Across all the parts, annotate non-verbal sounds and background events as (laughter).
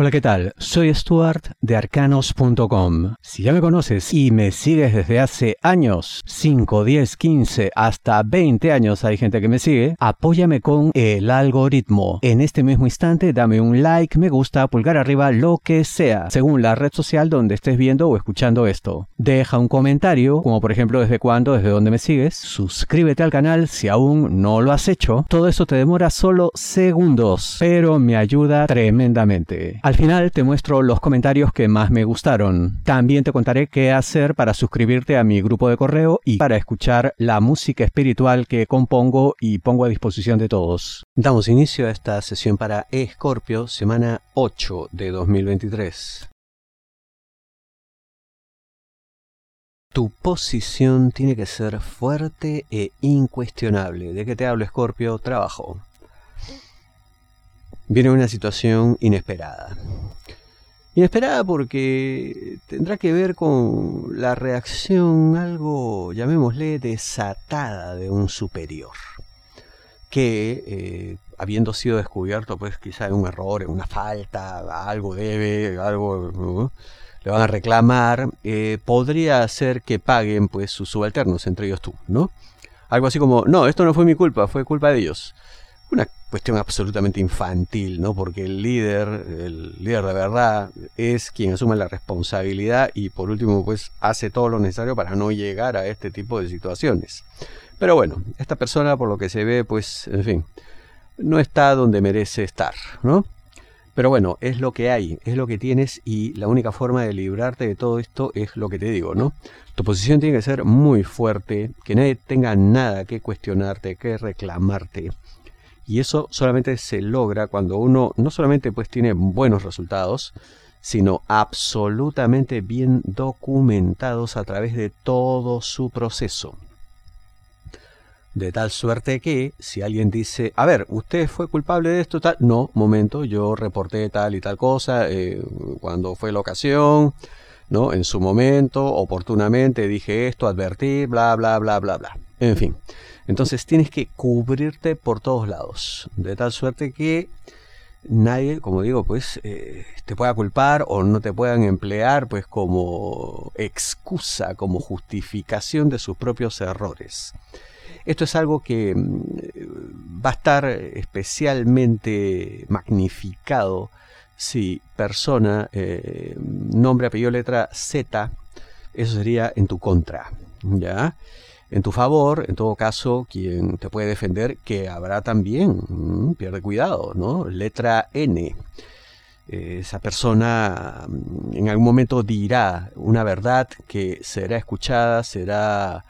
Hola, ¿qué tal? Soy Stuart de arcanos.com. Si ya me conoces y me sigues desde hace años, 5, 10, 15, hasta 20 años hay gente que me sigue, apóyame con el algoritmo. En este mismo instante dame un like, me gusta, pulgar arriba, lo que sea, según la red social donde estés viendo o escuchando esto. Deja un comentario, como por ejemplo desde cuándo, desde dónde me sigues. Suscríbete al canal si aún no lo has hecho. Todo eso te demora solo segundos, pero me ayuda tremendamente. Al final te muestro los comentarios que más me gustaron. También te contaré qué hacer para suscribirte a mi grupo de correo y para escuchar la música espiritual que compongo y pongo a disposición de todos. Damos inicio a esta sesión para Escorpio, semana 8 de 2023. Tu posición tiene que ser fuerte e incuestionable. ¿De qué te hablo, Escorpio? Trabajo viene una situación inesperada. Inesperada porque tendrá que ver con la reacción algo, llamémosle, desatada de un superior, que eh, habiendo sido descubierto, pues quizá en un error, en una falta, algo debe, algo le van a reclamar, eh, podría hacer que paguen pues sus subalternos, entre ellos tú, ¿no? Algo así como, no, esto no fue mi culpa, fue culpa de ellos una cuestión absolutamente infantil, ¿no? Porque el líder, el líder de verdad, es quien asume la responsabilidad y por último, pues hace todo lo necesario para no llegar a este tipo de situaciones. Pero bueno, esta persona, por lo que se ve, pues, en fin, no está donde merece estar, ¿no? Pero bueno, es lo que hay, es lo que tienes y la única forma de librarte de todo esto es lo que te digo, ¿no? Tu posición tiene que ser muy fuerte, que nadie tenga nada que cuestionarte, que reclamarte y eso solamente se logra cuando uno no solamente pues tiene buenos resultados, sino absolutamente bien documentados a través de todo su proceso. De tal suerte que si alguien dice, a ver, usted fue culpable de esto, tal, no, momento, yo reporté tal y tal cosa, eh, cuando fue la ocasión, ¿no? En su momento, oportunamente dije esto, advertí, bla, bla, bla, bla, bla. En fin. Entonces tienes que cubrirte por todos lados, de tal suerte que nadie, como digo, pues eh, te pueda culpar o no te puedan emplear pues como excusa, como justificación de sus propios errores. Esto es algo que mm, va a estar especialmente magnificado si persona, eh, nombre, apellido, letra Z, eso sería en tu contra, ¿ya? En tu favor, en todo caso, quien te puede defender, que habrá también, mm, pierde cuidado, ¿no? Letra N. Esa persona mm, en algún momento dirá una verdad que será escuchada, será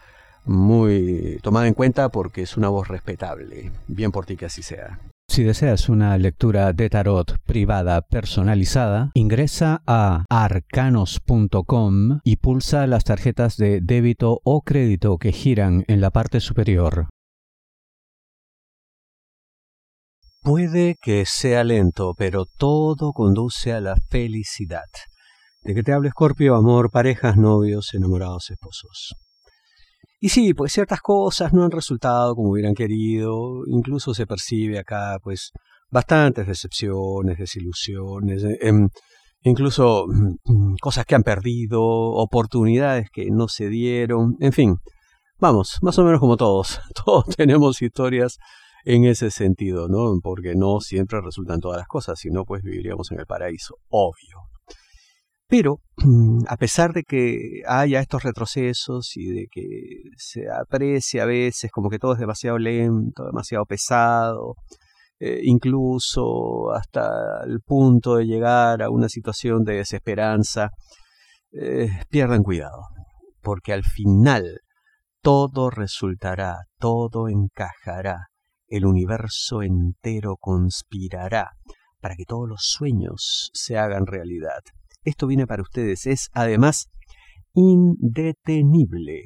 muy tomada en cuenta porque es una voz respetable. Bien por ti que así sea. Si deseas una lectura de tarot privada personalizada, ingresa a arcanos.com y pulsa las tarjetas de débito o crédito que giran en la parte superior. Puede que sea lento, pero todo conduce a la felicidad. ¿De qué te habla Scorpio? Amor, parejas, novios, enamorados, esposos. Y sí, pues ciertas cosas no han resultado como hubieran querido, incluso se percibe acá pues bastantes decepciones, desilusiones, eh, em, incluso mm, cosas que han perdido, oportunidades que no se dieron, en fin, vamos, más o menos como todos, (laughs) todos tenemos historias en ese sentido, ¿no? Porque no siempre resultan todas las cosas, sino pues viviríamos en el paraíso, obvio. Pero, (clears throat) a pesar de que haya estos retrocesos y de que se aprecia a veces como que todo es demasiado lento, demasiado pesado, eh, incluso hasta el punto de llegar a una situación de desesperanza, eh, pierdan cuidado, porque al final todo resultará, todo encajará, el universo entero conspirará para que todos los sueños se hagan realidad esto viene para ustedes. Es además indetenible.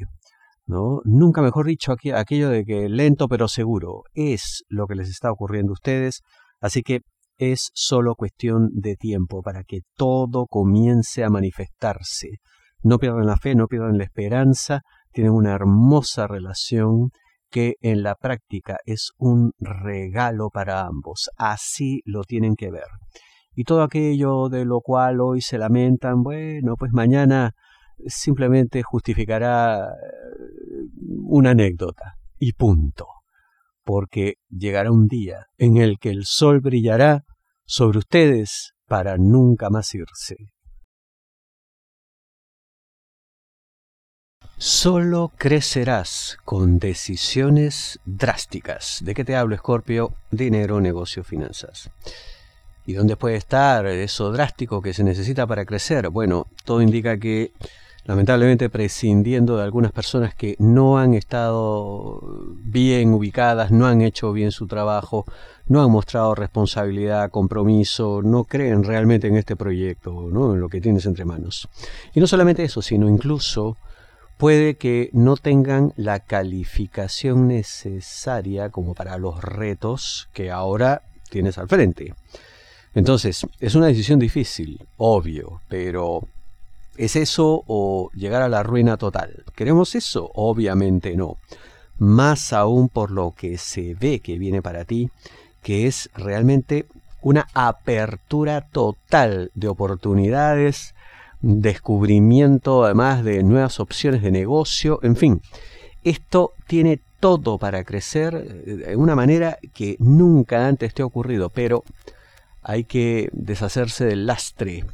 ¿no? Nunca mejor dicho aquello de que lento pero seguro es lo que les está ocurriendo a ustedes. Así que es solo cuestión de tiempo para que todo comience a manifestarse. No pierdan la fe, no pierdan la esperanza, tienen una hermosa relación que en la práctica es un regalo para ambos. Así lo tienen que ver. Y todo aquello de lo cual hoy se lamentan, bueno, pues mañana simplemente justificará eh, una anécdota y punto. Porque llegará un día en el que el sol brillará sobre ustedes para nunca más irse. Solo crecerás con decisiones drásticas. ¿De qué te hablo, Escorpio? Dinero, negocio, finanzas. ¿Y dónde puede estar eso drástico que se necesita para crecer? Bueno, todo indica que lamentablemente prescindiendo de algunas personas que no han estado bien ubicadas, no han hecho bien su trabajo, no han mostrado responsabilidad, compromiso, no creen realmente en este proyecto, ¿no? en lo que tienes entre manos. Y no solamente eso, sino incluso puede que no tengan la calificación necesaria como para los retos que ahora tienes al frente. Entonces, es una decisión difícil, obvio, pero ¿es eso o llegar a la ruina total? ¿Queremos eso? Obviamente no. Más aún por lo que se ve que viene para ti, que es realmente una apertura total de oportunidades, descubrimiento además de nuevas opciones de negocio, en fin, esto tiene todo para crecer eh, de una manera que nunca antes te ha ocurrido, pero hay que deshacerse del lastre.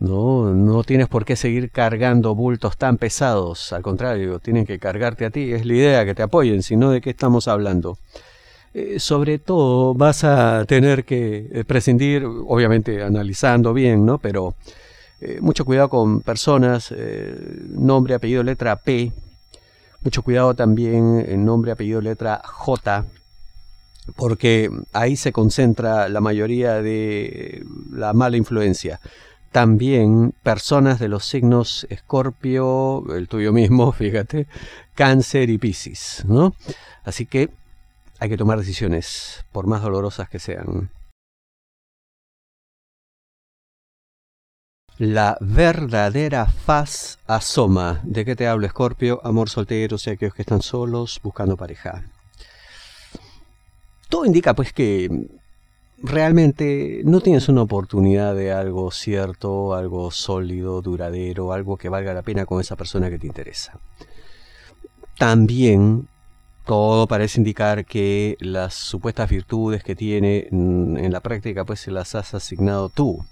No, no tienes por qué seguir cargando bultos tan pesados, al contrario, tienen que cargarte a ti, es la idea que te apoyen, sino de qué estamos hablando. Eh, sobre todo vas a tener que eh, prescindir, obviamente analizando bien, ¿no? Pero eh, mucho cuidado con personas, nombre, apellido, letra P. Mucho cuidado también en nombre, apellido, letra J, porque ahí se concentra la mayoría de la mala influencia. También personas de los signos Escorpio, el tuyo mismo, (laughs) fíjate, Cáncer y Piscis, ¿no? Así que hay que tomar decisiones, por más dolorosas que sean. La verdadera faz asoma. ¿De qué te hablo, Escorpio? Amor soltero, y aquellos que están solos buscando pareja. Todo indica pues que realmente no tienes una oportunidad de algo cierto, algo sólido, duradero, algo que valga la pena con esa persona que te interesa. También todo parece indicar que las supuestas virtudes que tiene mm, en la práctica pues se las has asignado tú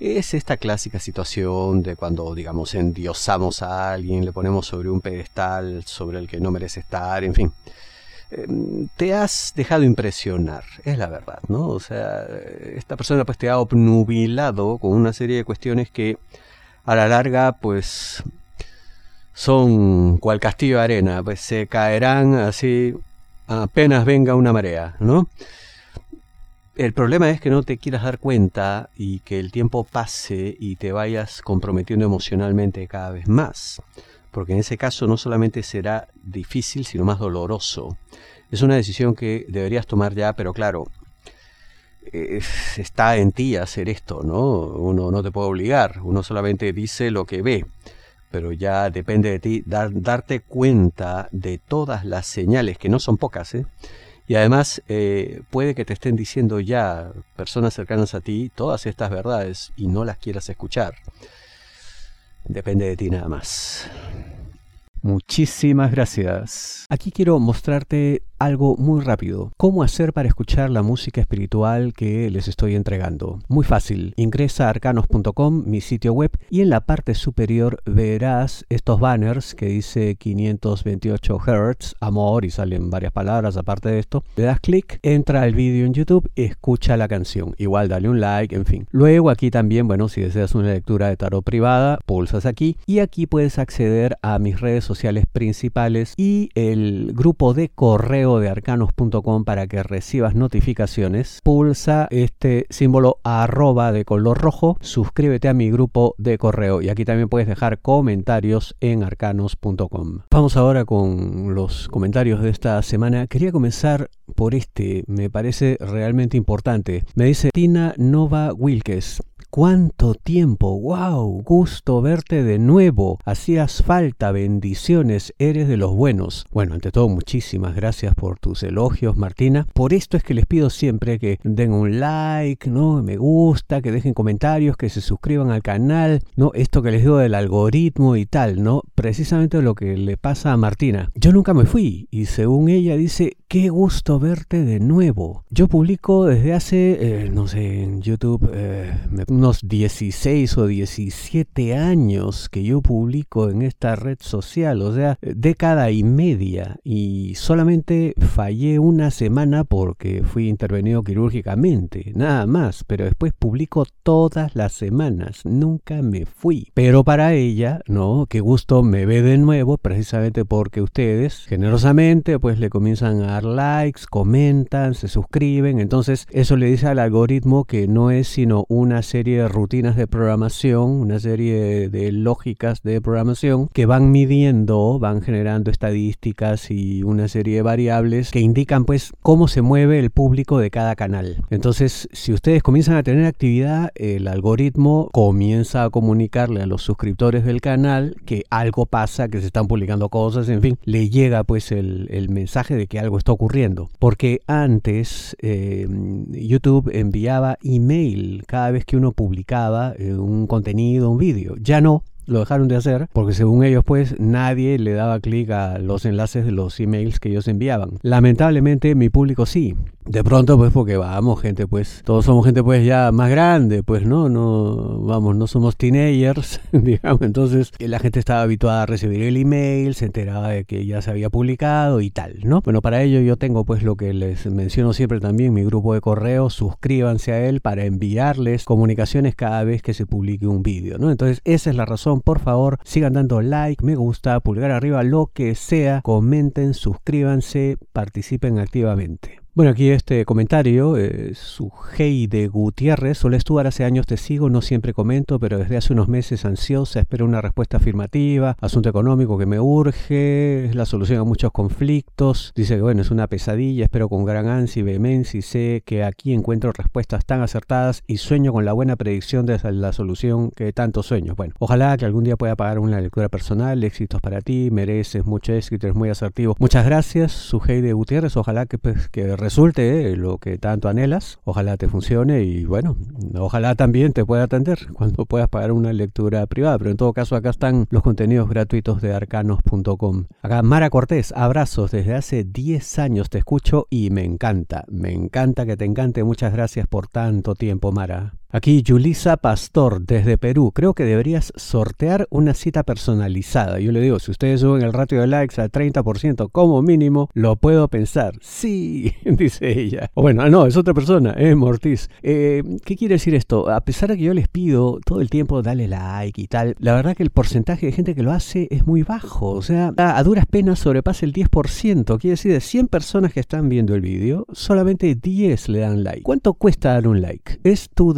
es esta clásica situación de cuando, digamos, endiosamos a alguien, le ponemos sobre un pedestal sobre el que no merece estar, en fin. Em, te has dejado impresionar, es la verdad, ¿no? O sea, esta persona pues te ha obnubilado con una serie de cuestiones que a la larga pues son cual castillo de arena, pues se caerán así apenas venga una marea, ¿no? El problema es que no te quieras dar cuenta y que el tiempo pase y te vayas comprometiendo emocionalmente cada vez más. Porque en ese caso no solamente será difícil, sino más doloroso. Es una decisión que deberías tomar ya, pero claro, eh, está en ti hacer esto, ¿no? Uno no te puede obligar, uno solamente dice lo que ve, pero ya depende de ti darte cuenta de todas las señales, que no son pocas, ¿eh? Y además eh, puede que te estén diciendo ya personas cercanas a ti todas estas verdades y no las quieras escuchar. Depende de ti nada más. Muchísimas gracias. Aquí quiero mostrarte algo muy rápido. ¿Cómo hacer para escuchar la música espiritual que les estoy entregando? Muy fácil. Ingresa a arcanos.com, mi sitio web, y en la parte superior verás estos banners que dice 528 Hz, amor, y salen varias palabras aparte de esto. Le das clic, entra al vídeo en YouTube, escucha la canción. Igual dale un like, en fin. Luego aquí también, bueno, si deseas una lectura de tarot privada, pulsas aquí y aquí puedes acceder a mis redes sociales principales y el grupo de correo de arcanos.com para que recibas notificaciones, pulsa este símbolo arroba de color rojo, suscríbete a mi grupo de correo y aquí también puedes dejar comentarios en arcanos.com. Vamos ahora con los comentarios de esta semana. Quería comenzar por este, me parece realmente importante. Me dice Tina Nova Wilkes. ¿Cuánto tiempo? ¡Wow! Gusto verte de nuevo. Hacías falta, bendiciones, eres de los buenos. Bueno, ante todo, muchísimas gracias por tus elogios, Martina. Por esto es que les pido siempre que den un like, ¿no? Me gusta, que dejen comentarios, que se suscriban al canal, ¿no? Esto que les digo del algoritmo y tal, ¿no? Precisamente lo que le pasa a Martina. Yo nunca me fui y según ella dice, qué gusto verte de nuevo. Yo publico desde hace, eh, no sé, en YouTube, eh, unos 16 o 17 años que yo publico en esta red social, o sea, década y media. Y solamente fallé una semana porque fui intervenido quirúrgicamente, nada más. Pero después publico todas las semanas, nunca me fui. Pero para ella, no, qué gusto me ve de nuevo, precisamente porque ustedes generosamente pues le comienzan a likes, comentan, se suscriben. Entonces eso le dice al algoritmo que no es sino una serie de rutinas de programación, una serie de lógicas de programación que van midiendo, van generando estadísticas y una serie de variables que indican pues cómo se mueve el público de cada canal. Entonces si ustedes comienzan a tener actividad, el algoritmo comienza a comunicarle a los suscriptores del canal que algo pasa, que se están publicando cosas, en fin, le llega pues el, mensaje de que algo está ocurriendo. Porque antes eh, YouTube enviaba email cada vez que uno publicaba eh, un contenido, un vídeo. Ya no, lo dejaron de hacer porque según ellos pues nadie le daba clic a los enlaces de los emails que ellos enviaban. Lamentablemente mi público sí. De pronto pues porque vamos gente pues todos somos gente pues ya más grande pues no no vamos no somos teenagers (laughs) digamos. Entonces la gente estaba habituada a recibir el email se enteraba de que ya se había publicado y tal no bueno para ello yo tengo pues lo que les menciono siempre también mi grupo de correo suscríbanse a él para enviarles comunicaciones cada vez que se publique un vídeo no entonces esa es la razón por favor, sigan dando like, me gusta, pulgar arriba, lo que sea, comenten, suscríbanse, participen activamente. Bueno, aquí este comentario, eh, su de Gutiérrez, Solo Stuart, hace años te sigo, no siempre comento, pero desde hace unos meses ansiosa, espero una respuesta afirmativa, asunto económico que me urge, es la solución a muchos conflictos, dice que bueno, es una pesadilla, espero con gran ansia y vehemencia y sé que aquí encuentro respuestas tan acertadas y sueño con la buena predicción de la solución que tanto sueño. Bueno, ojalá que algún día pueda pagar una lectura personal, éxitos para ti, mereces mucho éxito, eres muy asertivo. Muchas gracias, su de Gutiérrez, ojalá que, pues, que resulte lo que tanto anhelas. Ojalá te funcione y bueno, ojalá también te pueda atender (laughs) cuando puedas pagar una lectura privada. Pero en todo caso acá están los contenidos gratuitos de arcanos.com. Acá Mara Cortés, abrazos. Desde hace 10 años te escucho y me encanta. Me encanta que te encante. Muchas gracias por tanto tiempo, Mara. Aquí Yulisa Pastor desde Perú. Creo que deberías sortear una cita personalizada. Yo le digo, si ustedes suben el ratio de likes al 30% como mínimo, lo puedo pensar. Sí, (laughs) dice ella. O bueno, no, es otra persona, es Mortiz. Eh, ¿Qué quiere decir esto? A pesar de que yo les pido todo el tiempo dale like y tal, la verdad que el porcentaje de gente que lo hace es muy bajo. O sea, a duras penas sobrepasa el 10%. Quiere decir, de 100 personas que están viendo el vídeo, solamente 10 le dan like. ¿Cuánto cuesta dar un like? Es tu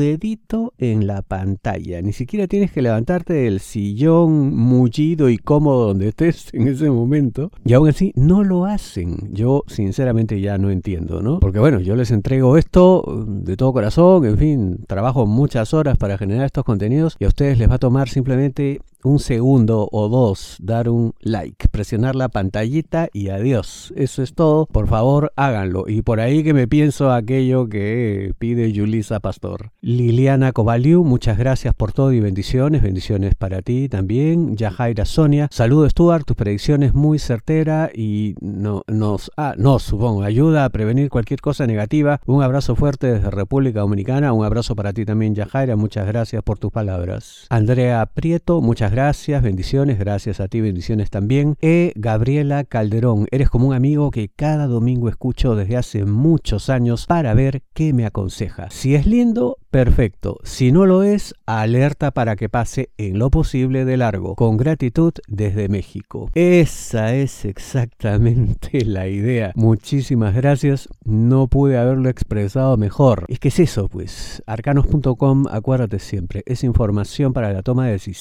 en la pantalla. Ni siquiera tienes que levantarte del sillón mullido y cómodo donde estés en ese momento. Y aún así no lo hacen. Yo sinceramente ya no entiendo, ¿no? Porque bueno, yo les entrego esto de todo corazón, en fin, trabajo muchas horas para generar estos contenidos y a ustedes les va a tomar simplemente un segundo o dos, dar un like, presionar la pantallita y adiós. Eso es todo. Por favor, háganlo. Y por ahí que me pienso aquello que pide Yulisa Pastor. Liliana Covaliu, muchas gracias por todo y bendiciones. Bendiciones para ti también. Yajaira Sonia, saludo Stuart, tus predicciones muy certera y no, nos, ah, supongo, ayuda a prevenir cualquier cosa negativa. Un abrazo fuerte desde República Dominicana. Un abrazo para ti también, Yajaira. Muchas gracias por tus palabras. Andrea Prieto, muchas gracias, bendiciones, gracias a ti, bendiciones también. E. Gabriela Calderón, eres como un amigo que cada domingo escucho desde hace muchos años para ver qué me aconseja. Si es lindo, perfecto. Si no lo es, alerta para que pase en lo posible de largo. Con gratitud desde México. Esa es exactamente (laughs) la idea. Muchísimas gracias. No pude haberlo expresado mejor. Es que es eso, pues. Arcanos.com, acuérdate siempre, es información para la toma de decisiones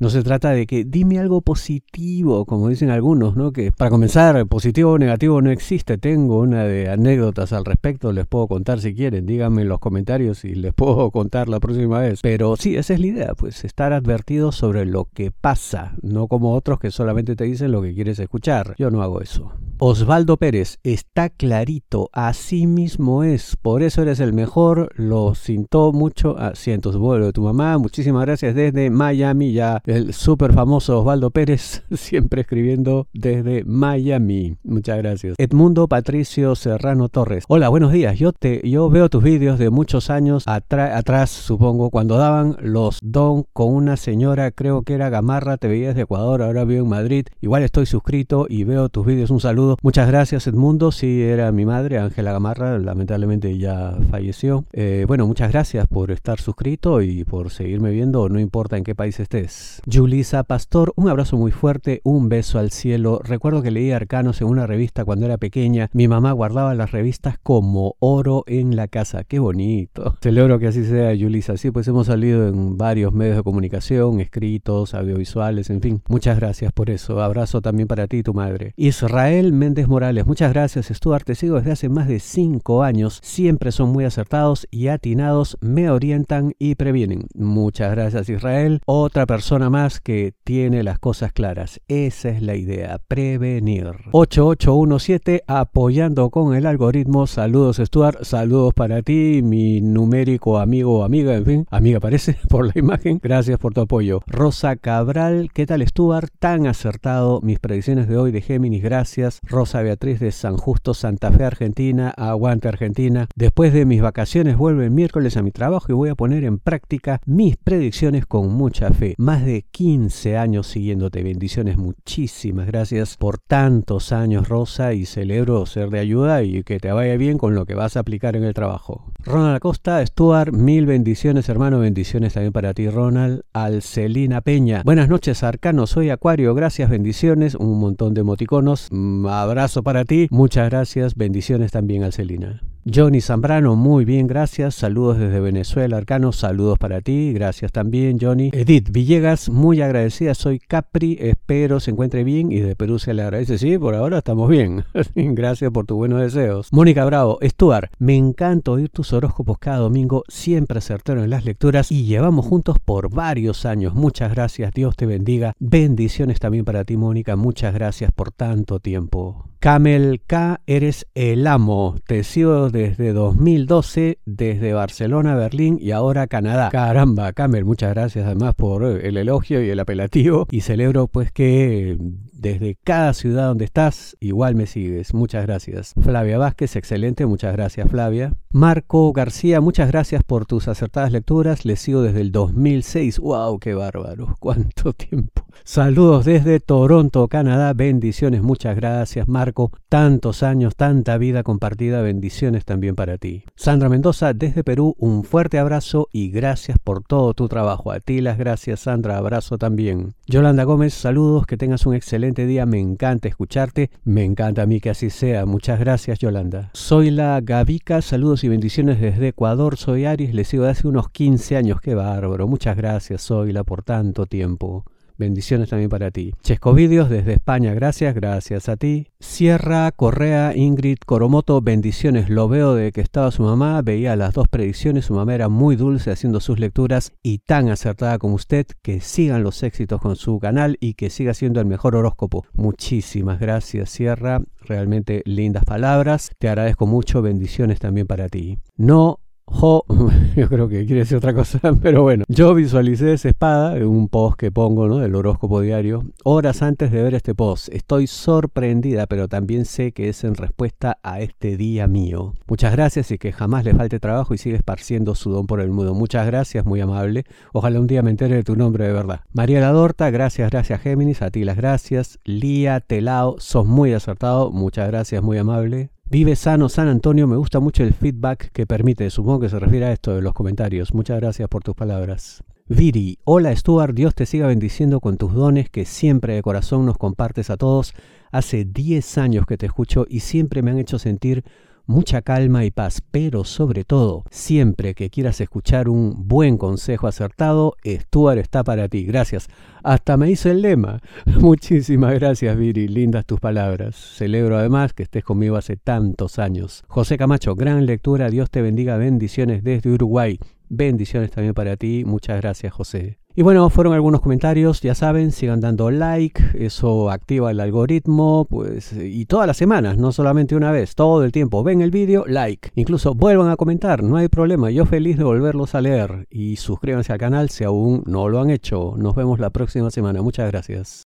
no se trata de que dime algo positivo, como dicen algunos, ¿no? Que para comenzar, positivo o negativo no existe. Tengo una de anécdotas al respecto, les puedo contar si quieren. Díganme en los comentarios y les puedo contar la próxima vez. Pero sí, esa es la idea, pues estar advertido sobre lo que pasa, no como otros que solamente te dicen lo que quieres escuchar. Yo no hago eso. Osvaldo Pérez, está clarito, así mismo es, por eso eres el mejor, lo sintió mucho, ah, vuelo de tu mamá, muchísimas gracias desde Miami, ya el súper famoso Osvaldo Pérez, (laughs) siempre escribiendo desde Miami, muchas gracias. Edmundo Patricio Serrano Torres, hola, buenos días, yo, te, yo veo tus vídeos de muchos años atrás, supongo, cuando daban los don con una señora, creo que era Gamarra, te veías de Ecuador, ahora vivo en Madrid, igual estoy suscrito y veo tus vídeos, un saludo Muchas gracias Edmundo, sí era mi madre, Ángela Gamarra, lamentablemente ya falleció. Eh, bueno, muchas gracias por estar suscrito y por seguirme viendo, no importa en qué país estés. Julisa Pastor, un abrazo muy fuerte, un beso al cielo. Recuerdo que leí Arcanos en una revista cuando era pequeña. Mi mamá guardaba las revistas como oro en la casa. Qué bonito. Celebro que así sea, Julisa. Sí, pues hemos salido en varios medios de comunicación, escritos, audiovisuales, en fin. Muchas gracias por eso. Abrazo también para ti tu madre. Israel Méndez Morales, muchas gracias Stuart, te sigo desde hace más de 5 años, siempre son muy acertados y atinados, me orientan y previenen. Muchas gracias Israel, otra persona más que tiene las cosas claras, esa es la idea, prevenir. 8817, apoyando con el algoritmo, saludos Stuart, saludos para ti, mi numérico amigo o amiga, en fin, amiga parece (laughs) por la imagen, gracias por tu apoyo. Rosa Cabral, ¿qué tal Stuart? Tan acertado, mis predicciones de hoy de Géminis, gracias. Rosa Beatriz de San Justo, Santa Fe, Argentina, aguante Argentina. Después de mis vacaciones vuelvo el miércoles a mi trabajo y voy a poner en práctica mis predicciones con mucha fe. Más de 15 años siguiéndote. Bendiciones, muchísimas gracias por tantos años, Rosa, y celebro ser de ayuda y que te vaya bien con lo que vas a aplicar en el trabajo. Ronald Acosta, Stuart, mil bendiciones, hermano, bendiciones también para ti, Ronald. Alcelina Peña, buenas noches, Arcano, soy Acuario, gracias, bendiciones, un montón de emoticonos. Mm, abrazo para ti. Muchas gracias. Bendiciones también al Celina. Johnny Zambrano, muy bien, gracias. Saludos desde Venezuela, Arcano, saludos para ti. Gracias también, Johnny. Edith Villegas, muy agradecida. Soy Capri, espero se encuentre bien y de Perú se le agradece. Sí, por ahora estamos bien. (laughs) gracias por tus buenos deseos. Mónica Bravo, Stuart, me encanta oír tus horóscopos cada domingo, siempre acertaron en las lecturas y llevamos juntos por varios años. Muchas gracias, Dios te bendiga. Bendiciones también para ti, Mónica. Muchas gracias por tanto tiempo. Camel K, eres el amo. Te sigo desde 2012, desde Barcelona, Berlín y ahora Canadá. Caramba, Camel, muchas gracias además por el elogio y el apelativo. Y celebro pues que desde cada ciudad donde estás, igual me sigues. Muchas gracias. Flavia Vázquez, excelente. Muchas gracias, Flavia. Marco García, muchas gracias por tus acertadas lecturas. Les sigo desde el 2006. ¡Wow! ¡Qué bárbaro! (laughs) ¿Cuánto tiempo? Saludos desde Toronto, Canadá. Bendiciones. Muchas gracias, Marco. Tantos años, tanta vida compartida. Bendiciones también para ti. Sandra Mendoza, desde Perú, un fuerte abrazo y gracias por todo tu trabajo. A ti las gracias, Sandra. Abrazo también. Yolanda Gómez, saludos. Que tengas un excelente día, me encanta escucharte, me encanta a mí que así sea. Muchas gracias, Yolanda. Soy la Gavica, saludos y bendiciones desde Ecuador, soy Aries, le sigo de hace unos 15 años, qué bárbaro. Muchas gracias, Soyla, por tanto tiempo. Bendiciones también para ti. Chesco Vídeos desde España, gracias, gracias a ti. Sierra Correa, Ingrid Coromoto, bendiciones. Lo veo de que estaba su mamá, veía las dos predicciones, su mamá era muy dulce haciendo sus lecturas y tan acertada como usted. Que sigan los éxitos con su canal y que siga siendo el mejor horóscopo. Muchísimas gracias, Sierra. Realmente lindas palabras. Te agradezco mucho. Bendiciones también para ti. No Jo, (laughs) yo creo que quiere decir otra cosa, (laughs) pero bueno, yo visualicé esa espada en un post que pongo, ¿no? Del horóscopo diario, horas antes de ver este post. Estoy sorprendida, pero también sé que es en respuesta a este día mío. Muchas gracias y que jamás le falte trabajo y sigue esparciendo su don por el mundo. Muchas gracias, muy amable. Ojalá un día me entere de tu nombre de verdad. María Ladorta, gracias, gracias Géminis, a ti las gracias. Lía Telao, sos muy acertado, muchas gracias, muy amable. Vive sano San Antonio, me gusta mucho el feedback que permite, supongo que se refiere a esto de los comentarios. Muchas gracias por tus palabras. Viri, hola Stuart, Dios te siga bendiciendo con tus dones que siempre de corazón nos compartes a todos. Hace 10 años que te escucho y siempre me han hecho sentir mucha calma y paz, pero sobre todo, siempre que quieras escuchar un buen consejo acertado, Stuart está para ti. Gracias. Hasta me hizo el lema. (laughs) Muchísimas gracias, Viri. Lindas tus palabras. Celebro además que estés conmigo hace tantos años. José Camacho, gran lectura. Dios te bendiga. Bendiciones desde Uruguay. Bendiciones también para ti. Muchas gracias, José. Y bueno, fueron algunos comentarios, ya saben, sigan dando like, eso activa el algoritmo, pues, y todas las semanas, no solamente una vez, todo el tiempo. Ven el vídeo, like. Incluso vuelvan a comentar, no hay problema, yo feliz de volverlos a leer. Y suscríbanse al canal si aún no lo han hecho. Nos vemos la próxima semana, muchas gracias.